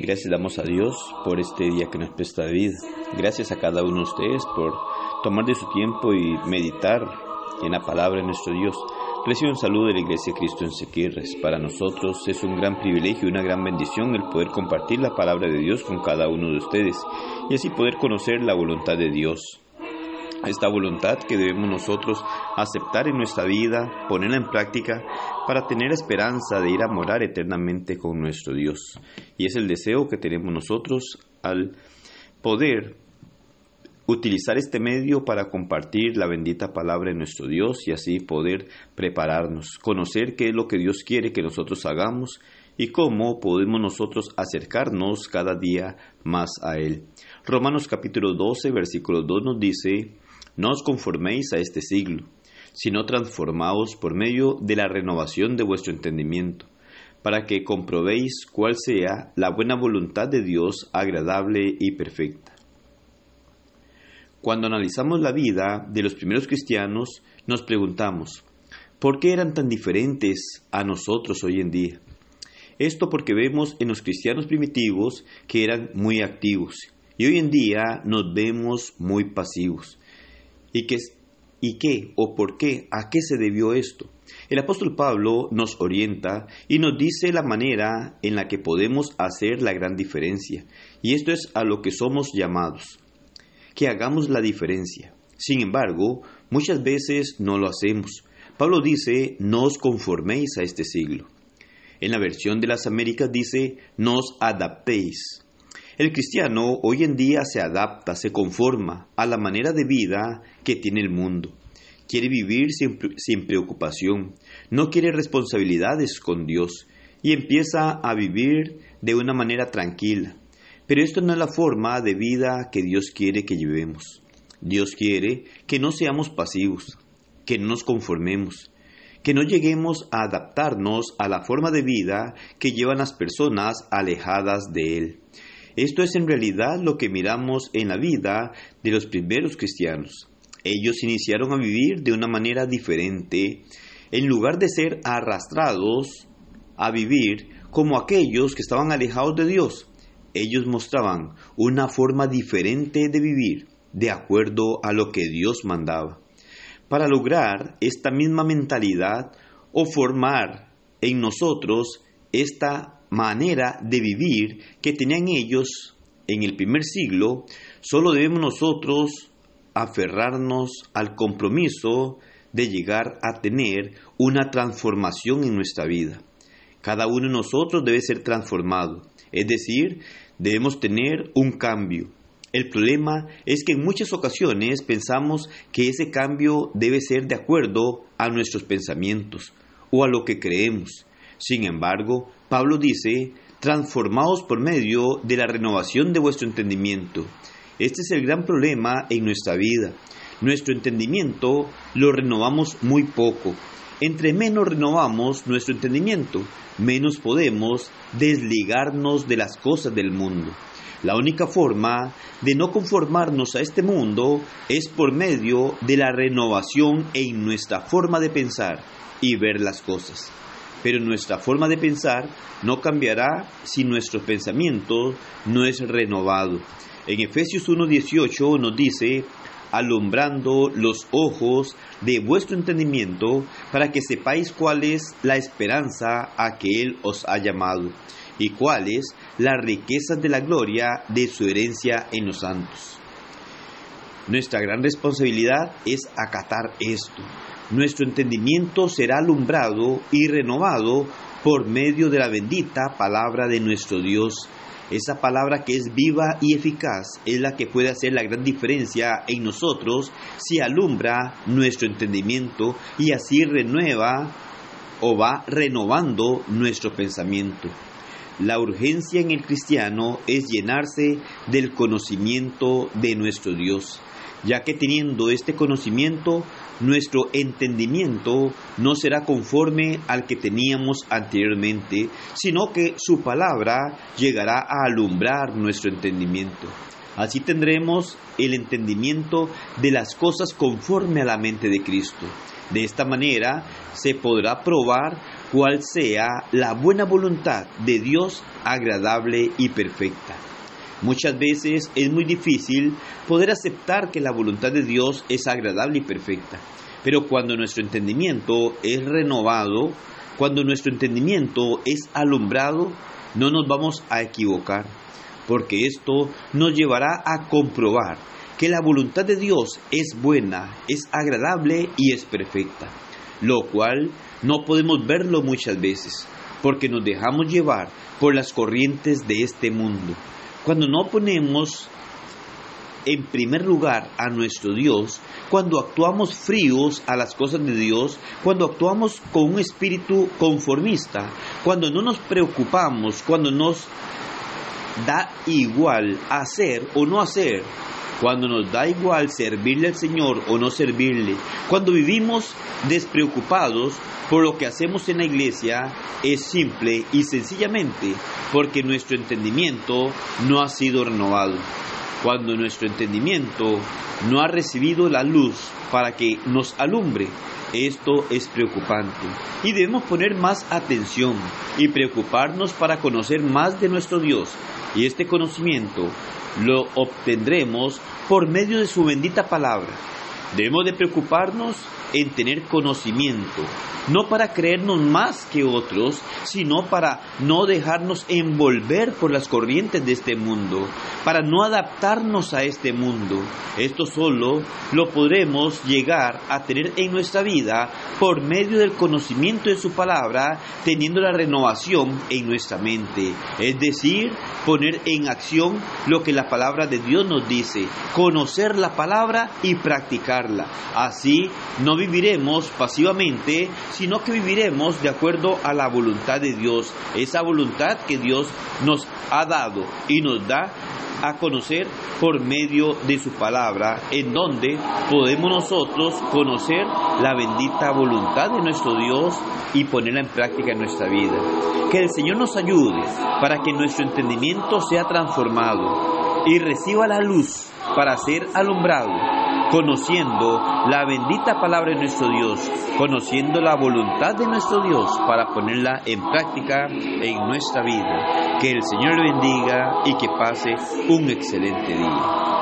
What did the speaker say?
Gracias damos a Dios por este día que nos presta vida. Gracias a cada uno de ustedes por tomar de su tiempo y meditar en la palabra de nuestro Dios. Recibo un saludo de la Iglesia Cristo en Sequirres. Para nosotros es un gran privilegio y una gran bendición el poder compartir la palabra de Dios con cada uno de ustedes y así poder conocer la voluntad de Dios. Esta voluntad que debemos nosotros aceptar en nuestra vida, ponerla en práctica para tener esperanza de ir a morar eternamente con nuestro Dios. Y es el deseo que tenemos nosotros al poder utilizar este medio para compartir la bendita palabra de nuestro Dios y así poder prepararnos, conocer qué es lo que Dios quiere que nosotros hagamos y cómo podemos nosotros acercarnos cada día más a Él. Romanos capítulo 12, versículo 2 nos dice, no os conforméis a este siglo, sino transformaos por medio de la renovación de vuestro entendimiento, para que comprobéis cuál sea la buena voluntad de Dios agradable y perfecta. Cuando analizamos la vida de los primeros cristianos, nos preguntamos, ¿por qué eran tan diferentes a nosotros hoy en día? Esto porque vemos en los cristianos primitivos que eran muy activos y hoy en día nos vemos muy pasivos. ¿Y qué, ¿Y qué o por qué? ¿A qué se debió esto? El apóstol Pablo nos orienta y nos dice la manera en la que podemos hacer la gran diferencia. Y esto es a lo que somos llamados, que hagamos la diferencia. Sin embargo, muchas veces no lo hacemos. Pablo dice, no os conforméis a este siglo. En la versión de las Américas dice, no os adaptéis. El cristiano hoy en día se adapta, se conforma a la manera de vida que tiene el mundo. Quiere vivir sin, preocupación, no quiere responsabilidades con Dios y empieza a vivir de una manera tranquila. Pero esto no es la forma de vida que Dios quiere que llevemos. Dios quiere que no seamos pasivos, que no nos conformemos, que no lleguemos a adaptarnos a la forma de vida que llevan las personas alejadas de Él. Esto es en realidad lo que miramos en la vida de los primeros cristianos. Ellos iniciaron a vivir de una manera diferente, en lugar de ser arrastrados a vivir como aquellos que estaban alejados de Dios. Ellos mostraban una forma diferente de vivir, de acuerdo a lo que Dios mandaba. Para lograr esta misma mentalidad o formar en nosotros esta manera de vivir que tenían ellos en el primer siglo, solo debemos nosotros aferrarnos al compromiso de llegar a tener una transformación en nuestra vida. Cada uno de nosotros debe ser transformado, es decir, debemos tener un cambio. El problema es que en muchas ocasiones pensamos que ese cambio debe ser de acuerdo a nuestros pensamientos o a lo que creemos. Sin embargo, Pablo dice, transformaos por medio de la renovación de vuestro entendimiento. Este es el gran problema en nuestra vida. Nuestro entendimiento lo renovamos muy poco. Entre menos renovamos nuestro entendimiento, menos podemos desligarnos de las cosas del mundo. La única forma de no conformarnos a este mundo es por medio de la renovación en nuestra forma de pensar y ver las cosas pero nuestra forma de pensar no cambiará si nuestro pensamiento no es renovado. En Efesios 1.18 nos dice, alumbrando los ojos de vuestro entendimiento, para que sepáis cuál es la esperanza a que Él os ha llamado, y cuáles las riquezas de la gloria de su herencia en los santos. Nuestra gran responsabilidad es acatar esto, nuestro entendimiento será alumbrado y renovado por medio de la bendita palabra de nuestro Dios. Esa palabra que es viva y eficaz es la que puede hacer la gran diferencia en nosotros si alumbra nuestro entendimiento y así renueva o va renovando nuestro pensamiento. La urgencia en el cristiano es llenarse del conocimiento de nuestro Dios ya que teniendo este conocimiento, nuestro entendimiento no será conforme al que teníamos anteriormente, sino que su palabra llegará a alumbrar nuestro entendimiento. Así tendremos el entendimiento de las cosas conforme a la mente de Cristo. De esta manera se podrá probar cuál sea la buena voluntad de Dios agradable y perfecta. Muchas veces es muy difícil poder aceptar que la voluntad de Dios es agradable y perfecta, pero cuando nuestro entendimiento es renovado, cuando nuestro entendimiento es alumbrado, no nos vamos a equivocar, porque esto nos llevará a comprobar que la voluntad de Dios es buena, es agradable y es perfecta, lo cual no podemos verlo muchas veces, porque nos dejamos llevar por las corrientes de este mundo. Cuando no ponemos en primer lugar a nuestro Dios, cuando actuamos fríos a las cosas de Dios, cuando actuamos con un espíritu conformista, cuando no nos preocupamos, cuando nos da igual hacer o no hacer, cuando nos da igual servirle al Señor o no servirle, cuando vivimos despreocupados por lo que hacemos en la iglesia, es simple y sencillamente porque nuestro entendimiento no ha sido renovado. Cuando nuestro entendimiento no ha recibido la luz para que nos alumbre, esto es preocupante y debemos poner más atención y preocuparnos para conocer más de nuestro Dios. Y este conocimiento lo obtendremos por medio de su bendita palabra. Debemos de preocuparnos en tener conocimiento, no para creernos más que otros, sino para no dejarnos envolver por las corrientes de este mundo, para no adaptarnos a este mundo. Esto solo lo podremos llegar a tener en nuestra vida por medio del conocimiento de su palabra, teniendo la renovación en nuestra mente, es decir, poner en acción lo que la palabra de Dios nos dice, conocer la palabra y Así no viviremos pasivamente, sino que viviremos de acuerdo a la voluntad de Dios, esa voluntad que Dios nos ha dado y nos da a conocer por medio de su palabra, en donde podemos nosotros conocer la bendita voluntad de nuestro Dios y ponerla en práctica en nuestra vida. Que el Señor nos ayude para que nuestro entendimiento sea transformado y reciba la luz para ser alumbrado conociendo la bendita palabra de nuestro Dios, conociendo la voluntad de nuestro Dios para ponerla en práctica en nuestra vida. Que el Señor le bendiga y que pase un excelente día.